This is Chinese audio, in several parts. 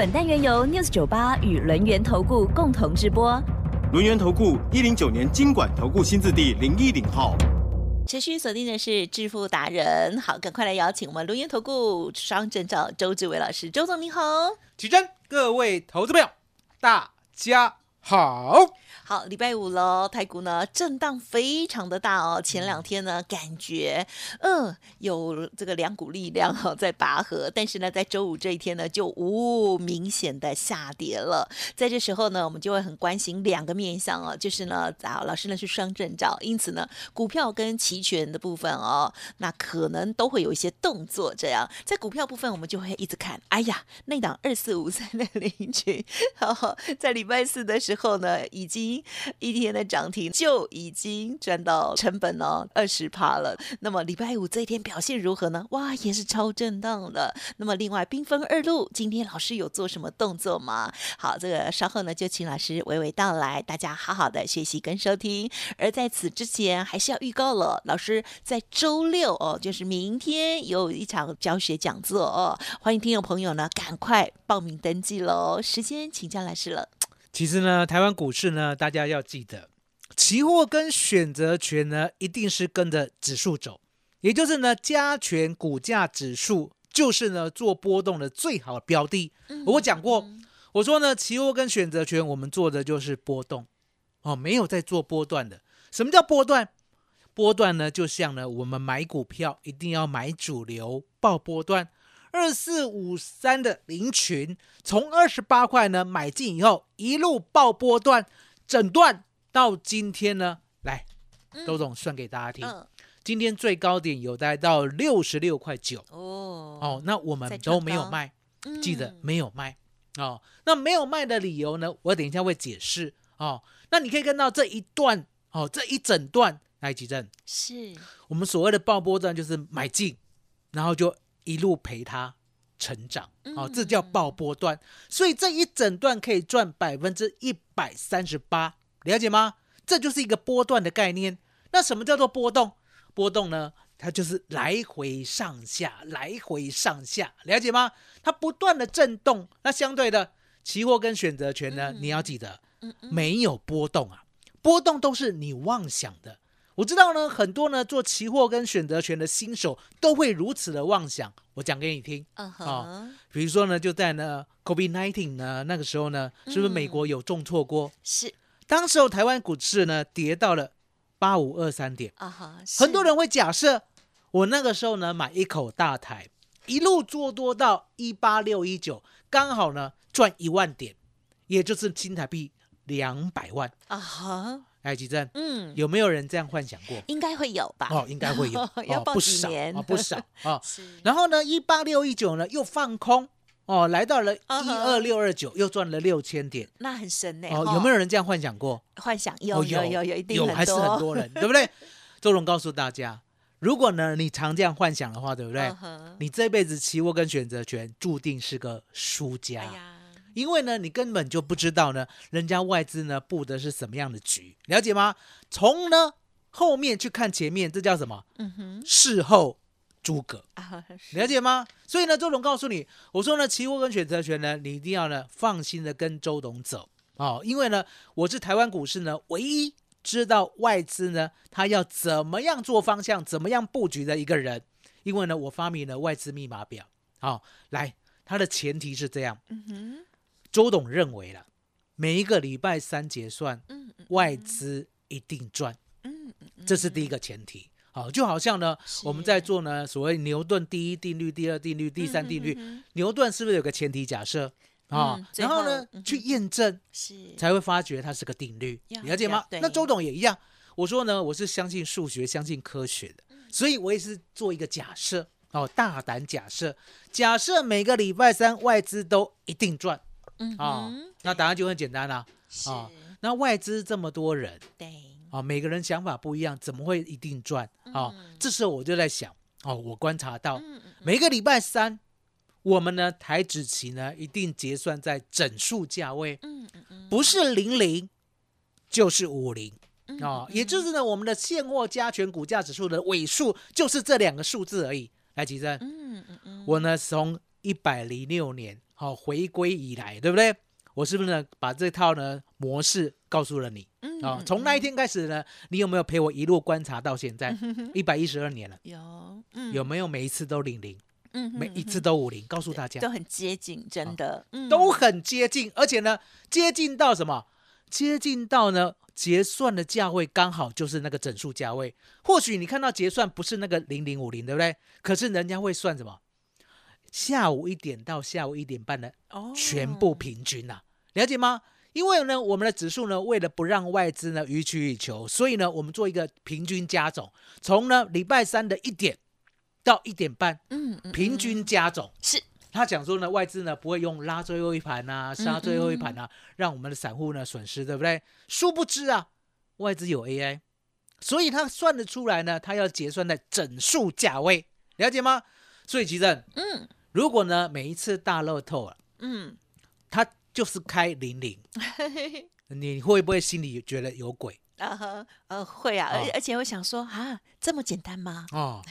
本单元由 News 九八与轮源投顾共同直播。轮源投顾一零九年经管投顾新字第零一零号。持续锁定的是致富达人，好，赶快来邀请我们轮源投顾双证照周志伟老师，周总你好。起真，各位投资朋友，大家好。好，礼拜五喽，台股呢震荡非常的大哦。前两天呢，感觉嗯有这个两股力量哈在拔河，但是呢，在周五这一天呢，就无明显的下跌了。在这时候呢，我们就会很关心两个面向哦，就是呢，啊老师呢是双证照，因此呢，股票跟期权的部分哦，那可能都会有一些动作。这样，在股票部分，我们就会一直看，哎呀，那档二四五三的零群，在礼拜四的时候呢，已经。一天的涨停就已经赚到成本哦二十趴了。那么礼拜五这一天表现如何呢？哇，也是超震荡的。那么另外缤纷二路今天老师有做什么动作吗？好，这个稍后呢就请老师娓娓道来，大家好好的学习跟收听。而在此之前，还是要预告了，老师在周六哦，就是明天有一场教学讲座哦，欢迎听众朋友呢赶快报名登记喽。时间请教老师了。其实呢，台湾股市呢，大家要记得，期货跟选择权呢，一定是跟着指数走，也就是呢，加权股价指数就是呢，做波动的最好的标的。我讲过，我说呢，期货跟选择权我们做的就是波动，哦，没有在做波段的。什么叫波段？波段呢，就像呢，我们买股票一定要买主流，报波段。二四五三的林群，从二十八块呢买进以后，一路爆波段，整段到今天呢，来，周总算给大家听，今天最高点有待到六十六块九。哦。哦，那我们都没有卖，记得没有卖。哦。那没有卖的理由呢，我等一下会解释。哦。那你可以看到这一段哦，这一整段来几阵，是。我们所谓的爆波段，就是买进，然后就。一路陪他成长，哦，这叫爆波段，所以这一整段可以赚百分之一百三十八，了解吗？这就是一个波段的概念。那什么叫做波动？波动呢？它就是来回上下，来回上下，了解吗？它不断的震动。那相对的，期货跟选择权呢？你要记得，没有波动啊，波动都是你妄想的。我知道呢，很多呢做期货跟选择权的新手都会如此的妄想。我讲给你听啊，比如说呢，就在呢 COVID nineteen 呢那个时候呢，是不是美国有重挫过？是，当时候台湾股市呢跌到了八五二三点啊哈，很多人会假设我那个时候呢买一口大台，一路做多到一八六一九，刚好呢赚一万点，也就是新台币两百万啊哈。哎，吉正，嗯，有没有人这样幻想过？应该会有吧？哦，应该会有，要不少啊，不少 啊。然后呢，一八六一九呢又放空，哦，来到了一二六二九，又赚了六千点，那很神呢。哦，有没有人这样幻想过？幻想有有有有一定有还是很多人，对不对？周龙告诉大家，如果呢你常这样幻想的话，对不对？你这辈子期货跟选择权注定是个输家。因为呢，你根本就不知道呢，人家外资呢布的是什么样的局，了解吗？从呢后面去看前面，这叫什么？嗯哼，事后诸葛啊，了解吗？所以呢，周董告诉你，我说呢，期货跟选择权呢，你一定要呢放心的跟周董走哦，因为呢，我是台湾股市呢唯一知道外资呢他要怎么样做方向、怎么样布局的一个人，因为呢，我发明了外资密码表。好，来，它的前提是这样。嗯哼。周董认为了，每一个礼拜三结算，嗯外资一定赚，嗯这是第一个前提。好，就好像呢，我们在做呢所谓牛顿第一定律、第二定律、第三定律，牛顿是不是有个前提假设？啊？然后呢，去验证，是。才会发觉它是个定律，了解吗？那周董也一样，我说呢，我是相信数学、相信科学的，所以我也是做一个假设，哦，大胆假设，假设每个礼拜三外资都一定赚。嗯啊哼，那答案就很简单了是啊。那外资这么多人对，啊，每个人想法不一样，怎么会一定赚啊嗯？这时候我就在想，哦，我观察到嗯嗯嗯每个礼拜三，我们呢台指期呢一定结算在整数价位，嗯嗯嗯不是零零就是五零。啊也就是呢，我们的现货加权股价指数的尾数就是这两个数字而已。来，吉珍，嗯嗯嗯，我呢从一百零六年好、回归以来，对不对？我是不是呢把这套呢模式告诉了你嗯啊、从那一天开始呢，你有没有陪我一路观察到现在？一百一十二年了，有嗯有没有每一次都零零，嗯每一嗯次都五零？告诉大家都，很接近，真的嗯都很接近，而且呢，接近到什么？接近到呢结算的价位刚好就是那个整数价位。或许你看到结算不是那个零零五零，对不对？可是人家会算什么？下午一点到下午一点半的哦全部平均呐、了解吗？因为呢，我们的指数呢，为了不让外资呢予取予求，所以呢，我们做一个平均加总，从呢礼拜三的一点到一点半，嗯嗯平均加总。是他讲说呢，外资呢不会用拉最后一盘啊、杀嗯最后一盘啊，让我们的散户呢损失，对不对？殊不知啊，外资有 AI，所以他算得出来呢，他要结算在整数价位，了解吗？所以其实，嗯如果呢每一次大乐透啊，嗯，它就是开零零，你会不会心里觉得有鬼啊哈呃会啊，而哦而且我想说啊，这么简单吗？哦？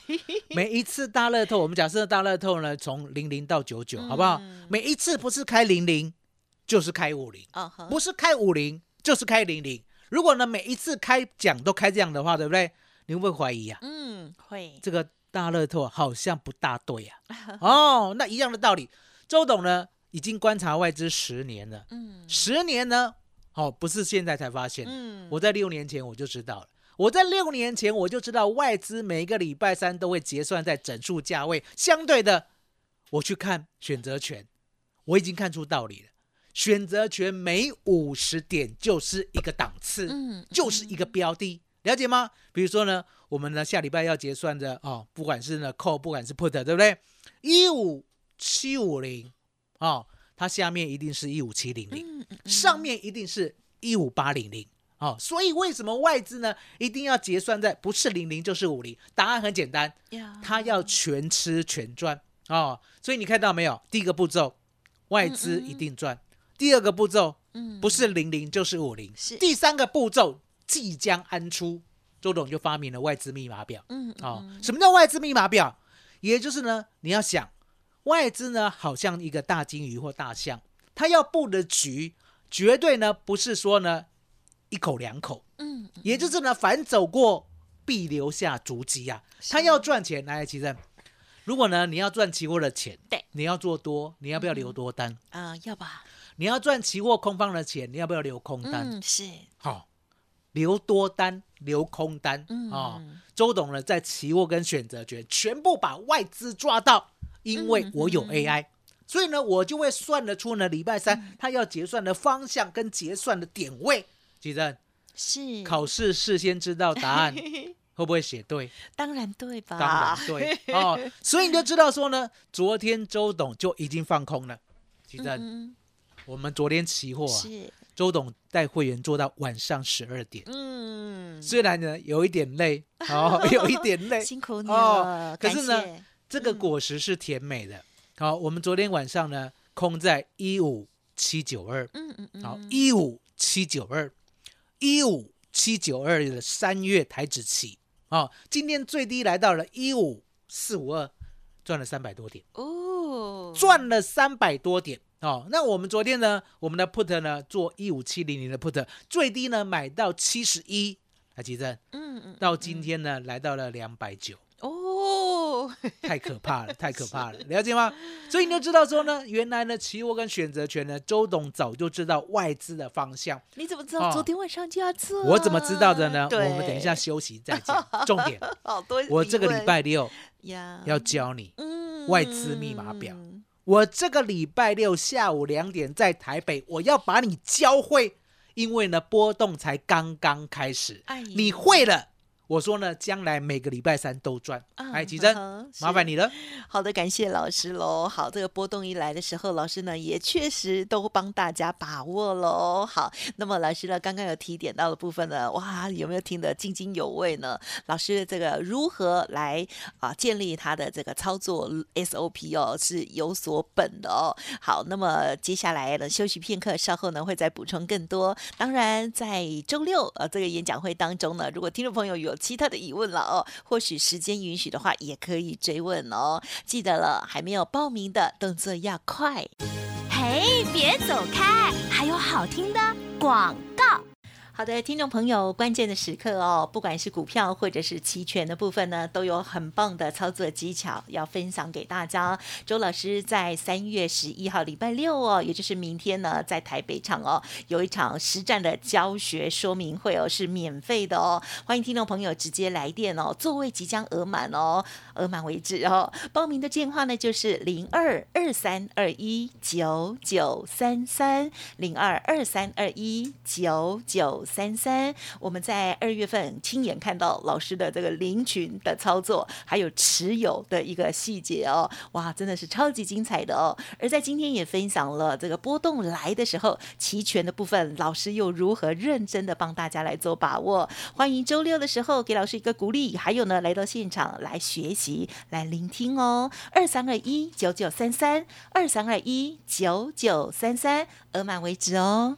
每一次大乐透，我们假设大乐透呢从零零到九九，好不好嗯？每一次不是开零零，就是开五零。不是开五零就是开零零。如果呢每一次开奖都开这样的话，对不对？你会不会怀疑啊？嗯会这个大乐透好像不大对呀、哦，那一样的道理，周董呢已经观察外资十年了，嗯。十年呢，哦，不是现在才发现，嗯。我在六年前我就知道了。我在六年前我就知道外资每个礼拜三都会结算在整数价位，相对的，我去看选择权，我已经看出道理了。选择权每五十点就是一个档次，嗯。就是一个标的，了解吗？比如说呢，我们呢下礼拜要结算的哦，不管是呢 call，不管是 put，对不对？一五七五零哦，它下面一定是一五七零零，上面一定是一五八零零。哦，所以为什么外资呢一定要结算在不是零零就是五零？答案很简单，它要全吃全赚哦。所以你看到没有？第一个步骤，外资一定赚；第二个步骤，嗯不是零零就是五零。是第三个步骤即将安出，周董就发明了外资密码表。嗯哦，什么叫外资密码表？也就是呢，你要想，外资呢好像一个大金鱼或大象，它要布的局绝对呢不是说呢一口两口，嗯也就是呢凡走过必留下足迹啊。他要赚钱，来，其实如果呢你要赚期货的钱，对，你要做多，你要不要留多单？啊要吧，你要赚期货空方的钱，你要不要留空单？嗯是好、留多单，留空单，嗯哦，周董呢在期货跟选择权全部把外资抓到，因为我有嗯 AI，、所以呢我就会算得出呢礼拜嗯三他要结算的方向跟结算的点位。其实是考试事先知道答案，会不会写对？当然对吧？当然对 哦，所以你就知道说呢，昨天周董就已经放空了。其实嗯我们昨天期货啊，是。周董带会员做到晚上十二点。嗯。虽然呢有一点累，哦，有一点累，辛苦你哦了，可是呢这个果实是甜美的。好，我们昨天晚上呢空在一五七九二，嗯嗯嗯好，一五七九二，一五七九二的三月台子期，哦，今天最低来到了一五四五二，赚了三百多点，哦。赚了三百多点。哦，那我们昨天呢，我们的 put 呢做一五七零零的 put，最低呢买到七十一，还记得？嗯嗯到今天呢，来到了两百九，哦 太可怕了，太可怕了，了解吗？所以你就知道说呢，原来呢，期货跟选择权呢，周董早就知道外资的方向。你怎么知道哦昨天晚上就要做？我怎么知道的呢？我对们等一下休息再讲。重点，好多我这个礼拜六呀要教你。嗯外资密码表我这个礼拜六下午两点在台北，我要把你教会，因为呢波动才刚刚开始。哎，你会了，我说呢，将来每个礼拜三都赚。嗯哎，奇珍麻烦你了。好的，感谢老师喽。好，这个波动一来的时候，老师呢也确实都帮大家把握喽。好，那么老师呢刚刚有提点到的部分呢，哇，有没有听得津津有味呢？老师这个如何来啊建立他的这个操作 SOP 哦，是有所本的哦。好，那么接下来呢休息片刻，稍后呢会再补充更多。当然，在周六呃这个演讲会当中呢，如果听众朋友有其他的疑问了哦，或许时间允许的话，也可以追问哦。记得了，还没有报名的动作要快。嘿，别走开，还有好听的广告。好的，听众朋友，关键的时刻哦，不管是股票或者是期权的部分呢，都有很棒的操作技巧要分享给大家。周老师在三月十一号礼拜六哦，也就是明天呢，在台北场哦，有一场实战的教学说明会哦，是免费的哦，欢迎听众朋友直接来电哦，座位即将额满哦，额满为止哦。报名的电话呢就是零二二三二一九九三三零二二三二一九九三三。我们在二月份亲眼看到老师的这个林群的操作，还有持有的一个细节哦，哇，真的是超级精彩的哦。而在今天也分享了这个波动来的时候，期权的部分，老师又如何认真的帮大家来做把握。欢迎周六的时候给老师一个鼓励，还有呢，来到现场来学习、来聆听哦。二三二一九九三三，二三二一九九三三，额满为止哦。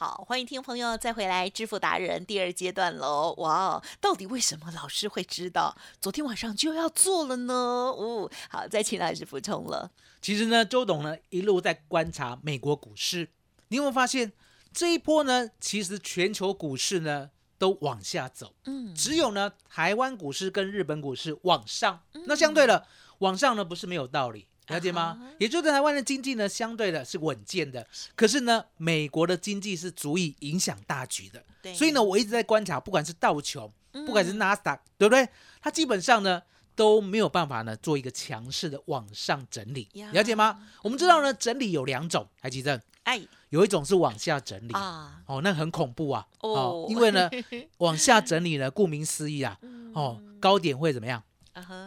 好，欢迎听众朋友再回来支付达人第二阶段喽！哇哦，到底为什么老师会知道昨天晚上就要做了呢？哦，好，再请老师补充了。其实呢，周董呢一路在观察美国股市，你有没有发现这一波呢？其实全球股市呢都往下走，嗯，只有呢台湾股市跟日本股市往上。那相对的，往上呢不是没有道理。了解吗？啊也就是台湾的经济呢，相对的是稳健的，可是呢，美国的经济是足以影响大局的。对所以呢，我一直在观察，不管是道琼，嗯不管是纳斯达克，对不对？它基本上呢都没有办法呢做一个强势的往上整理呀，了解吗？我们知道呢，整理有两种，台积正，哎有一种是往下整理。啊，哦，那很恐怖啊！哦哦，因为呢，往下整理呢，顾名思义啊，哦，高点会怎么样？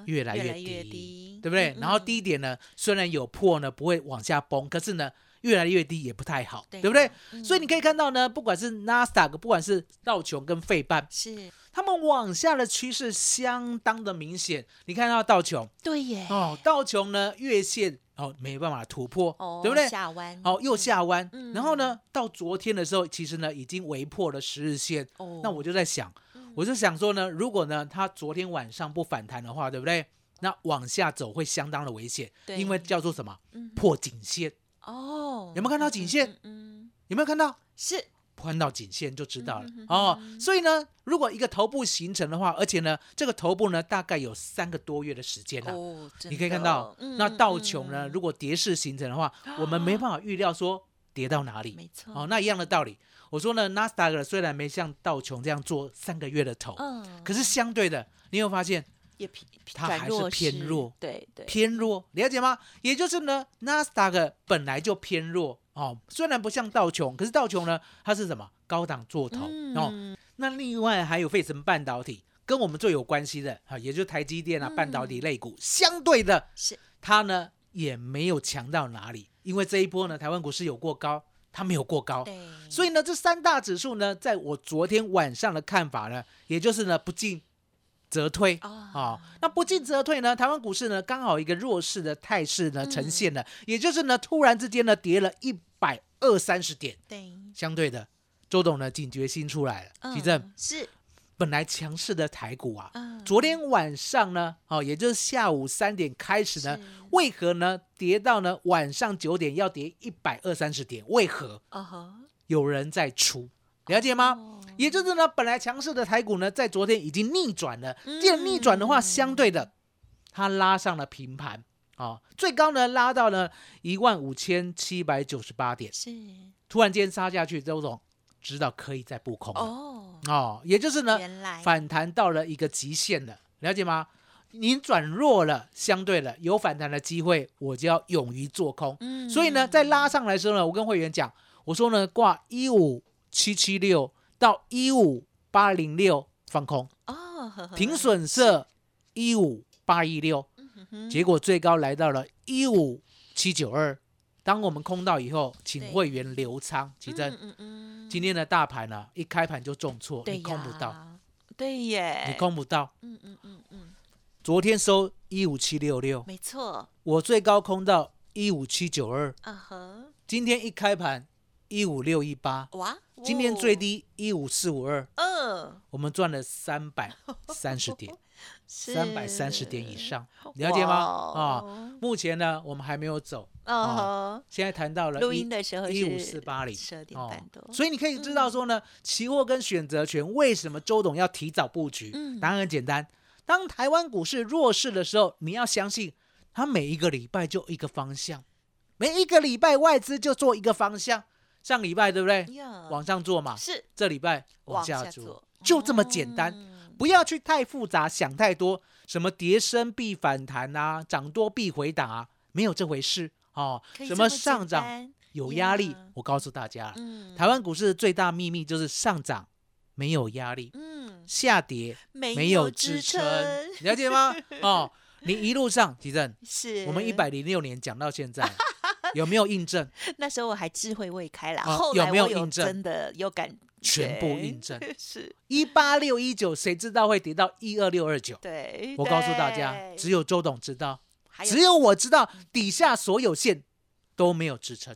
越来越低，对不对？嗯然后低点呢，虽然有破呢，不会往下崩，可是呢，越来越低也不太好，对对不对？嗯所以你可以看到呢，不管是纳斯达克，不管是道琼跟费半，是他们往下的趋势相当的明显。你看到道琼对耶，哦，道琼呢月线哦没办法突破，哦对不对？下弯哦，又下弯，嗯然后呢，到昨天的时候，其实呢已经围破了十日线。哦那我就在想，我就想说呢，如果呢它昨天晚上不反弹的话，对不对？那往下走会相当的危险，因为叫做什么嗯破颈线，哦，有没有看到颈线嗯？有没有看到？是看到颈线就知道了、哦嗯。所以呢，如果一个头部形成的话，而且呢，这个头部呢大概有三个多月的时间了、哦，你可以看到，那道琼呢，嗯如果跌势形成的话，我们没办法预料说跌到哪里。没错，哦，那一样的道理，我说呢，纳斯达克虽然没像道琼这样做三个月的头，嗯，可是相对的，你有发现也偏它还是偏弱对对，偏弱？了解吗？也就是呢，纳斯达克本来就偏弱哦，虽然不像道琼，可是道琼呢，它是什么高档做头、哦。嗯那另外还有费城半导体，跟我们最有关系的啊，也就是台积电啊，嗯半导体类股，相对的，是它呢也没有强到哪里，因为这一波呢，台湾股市有过高，它没有过高，所以呢，这三大指数呢，在我昨天晚上的看法呢，也就是呢不进则退啊啊、那不进则退呢，台湾股市呢刚好一个弱势的态势呢嗯。呈现了，也就是呢突然之间呢跌了一百二三十点，对，相对的，周董呢警觉心出来了，嗯其正是。本来强势的台股啊，嗯。昨天晚上呢，哦，也就是下午三点开始呢是，为何呢？跌到呢晚上九点要跌一百二三十点？为何？哦呵有人在出，了解吗？哦。也就是呢，本来强势的台股呢，在昨天已经逆转了。嗯。既然逆转的话，相对的，它拉上了平盘。啊，最高呢拉到了一万五千七百九十八点，是。突然间杀下去，周总知道可以再布空哦，哦，也就是呢，反弹到了一个极限了，了解吗？您转弱了，相对了有反弹的机会，我就要勇于做空。嗯。所以呢，在拉上来的时候呢，我跟会员讲，我说呢，挂一五七七六到一五八零六放空，哦，呵呵停损设一五八一六，结果最高来到了一五七九二。当我们空到以后，请对会员留仓。奇珍，嗯嗯今天的大盘呢，一开盘就重挫，你空不到，呀，对耶，你空不到。嗯嗯嗯嗯，昨天收一五七六六，没错，我最高空到一五七九二，今天一开盘一五六一八，哇，今天最哦，低一五四五二，嗯，我们赚了三百三十点，三百三十点以是，上，了解吗？哇啊，目前呢，我们还没有走，嗯哼，现在谈到了录音的时候一五四八零，十二点哦半多，所以你可以知道说呢，期货跟选择权为什么周董要提早布局？嗯。答案很简单，当台湾股市弱势的时候，你要相信它每一个礼拜就一个方向，每一个礼拜外资就做一个方向。上礼拜对不对？呀往上做嘛，是这礼拜往往下做就这么简单。嗯不要去太复杂，想太多，什么跌升必反弹啊，涨多必回档啊，没有这回事哦。什么上涨有压力呀，我告诉大家，嗯台湾股市的最大秘密就是上涨没有压力，嗯，下跌没没有支撑，了解吗？哦，你一路上，提正，是我们一百零六年讲到现在，有没有印证？那时候我还智慧未开啦，哦后来有没有印证真的有感觉，全部印证。是，一八六一九，谁知道会跌到一二六二九？对，我告诉大家，只有周董知道，有只有我知道，底下所有线都没有支撑，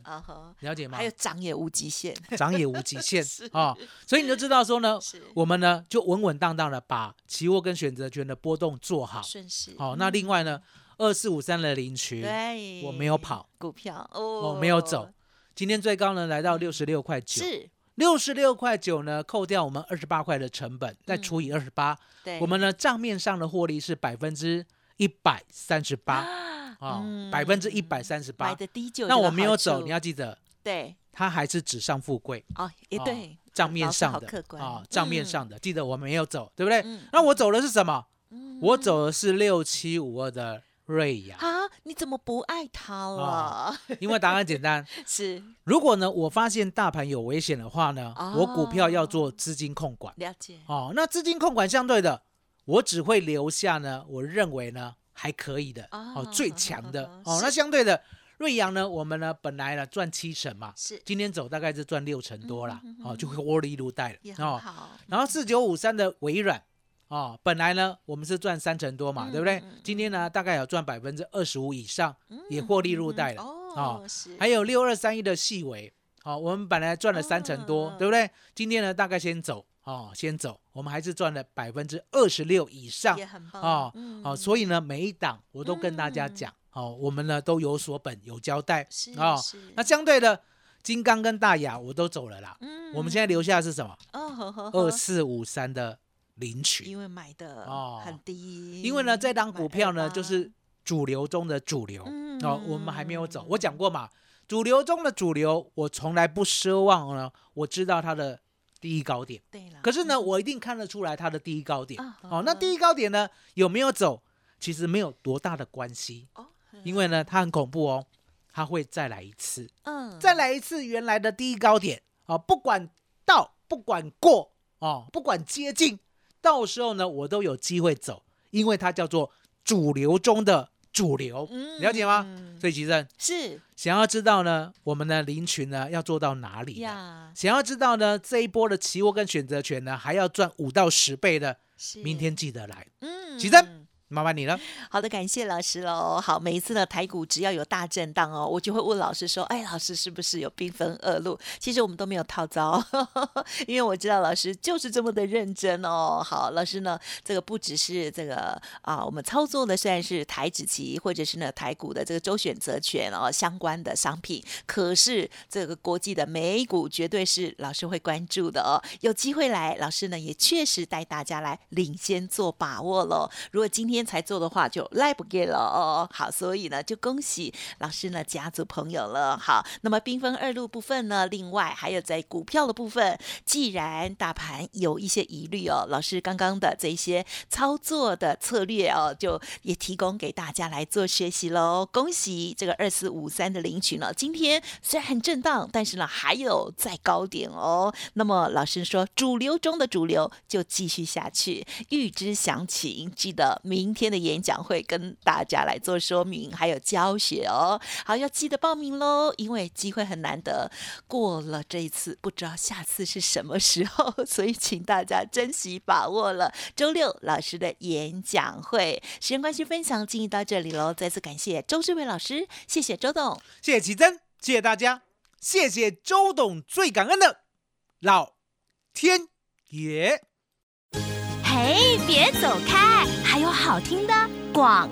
了解吗还？有涨也无极限，涨也无极限是啊、所以你就知道说呢，我们呢就稳稳当当的把期货跟选择权的波动做好。顺势。好、那另外呢，二四五三的领取，对，我没有跑股票哦，我没有走，今天最高呢来到六十六块九，是，六十六块九呢扣掉我们二十八块的成本，再除以二十八，对，我们呢账面上的获利是百分之一百三十八 啊，百分之一百三十八。的低就那我没有走，你要记得，对它还是纸上富贵。哦，也哦对，账面上的啊，账面嗯上的，记得我没有走，对不对？嗯那我走的是什么？嗯我走的是六七五二的瑞亚，啊，你怎么不爱它了？啊因为答案简单。是如果呢，我发现大盘有危险的话呢，我股票要做资金控管了解，哦。那资金控管相对的，我只会留下呢，我认为呢还可以的啊哦，最强的哦。那相对的，瑞阳呢，我们呢本来呢赚七成嘛，是今天走大概是赚六成多啦嗯嗯，嗯哦，就会获利入袋了哦。然后四九五三的微软哦，本来呢我们是赚三成多嘛，嗯对不对？今天呢大概有赚百分之二十五以上，也获利入袋了。哦，是，还有六二三一的细微，哦，我们本来赚了三成多，嗯对不对？今天呢大概先走哦，先走，我们还是赚了百分之二十六以上也很棒哦嗯哦，所以呢每一档我都跟大家讲哦，我们呢都有所本有交代是哦。那相对的，金刚跟大雅我都走了啦，嗯我们现在留下的是什么？二四五三的领取。因为买的哦很低，因为呢，这档股票呢，就是主流中的主流、嗯哦，我们还没有走。我讲过嘛，主流中的主流，我从来不奢望呢，我知道它的第一高点，对了，可是呢，我一定看得出来它的第一高点。啊哦，那第一高点呢，有没有走，其实没有多大的关系，哦，因为呢，它很恐怖哦，它会再来一次，嗯，再来一次原来的第一高点。哦，不管到，不管过哦，不管接近，到时候呢，我都有机会走，因为它叫做主流中的主流，嗯了解吗？嗯所以其实是想要知道呢，我们的林群呢要做到哪里？呀，想要知道呢，这一波的期货跟选择权呢，还要赚五到十倍的，明天记得来。嗯起身麻烦你了。好的，感谢老师喽。好，每一次呢台股只要有大震荡哦，我就会问老师说：“哎，老师是不是有兵分二路？”其实我们都没有套招，因为我知道老师就是这么的认真哦。好，老师呢，这个不只是这个啊，我们操作的虽然是台指期或者是呢台股的这个周选择权哦相关的商品，可是这个国际的美股绝对是老师会关注的哦。有机会来，老师呢也确实带大家来领先做把握喽。如果今天才做的话，就来不给了哦。好，所以呢，就恭喜老师呢家族朋友了。好，那么缤纷二路部分呢，另外还有在股票的部分，既然大盘有一些疑虑哦，老师刚刚的这些操作的策略哦，就也提供给大家来做学习喽。恭喜这个二四五三的领取呢，今天虽然很震荡，但是呢还有在高点哦。那么老师说，主流中的主流就继续下去。预知详情，记得明今天的演讲会跟大家来做说明，还有教学哦。好，要记得报名喽，因为机会很难得。过了这一次，不知道下次是什么时候，所以请大家珍惜把握了。周六老师的演讲会，时间关系，分享进行到这里喽。再次感谢周志伟老师，谢谢周董，谢谢奇珍，谢谢大家，谢谢周董，最感恩的老天爷。哎，别走开，还有好听的广。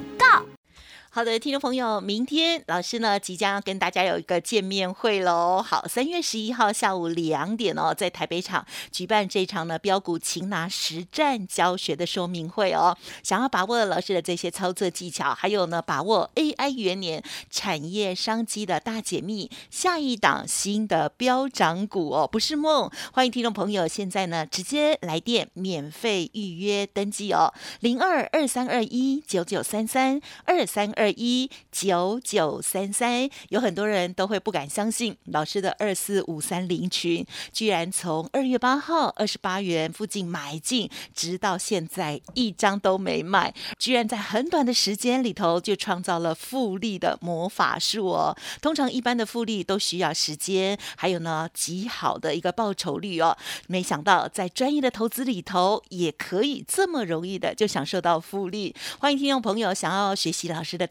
好的，听众朋友，明天老师呢即将要跟大家有一个见面会喽。好，三月十一号下午两点哦，在台北场举办这场呢标股擒拿实战教学的说明会哦。想要把握老师的这些操作技巧，还有呢把握 AI 元年产业商机的大解密，下一档新的标涨股哦，不是梦。欢迎听众朋友现在呢直接来电免费预约登记哦，零二二三二一九九三三二三二。二一九九三三，有很多人都会不敢相信，老师的二四五三零群居然从二月八号二十八元附近买进，直到现在一张都没卖，居然在很短的时间里头就创造了复利的魔法术哦。通常一般的复利都需要时间，还有呢极好的一个报酬率哦。没想到在专业的投资里头，也可以这么容易的就享受到复利。欢迎听众朋友想要学习老师的。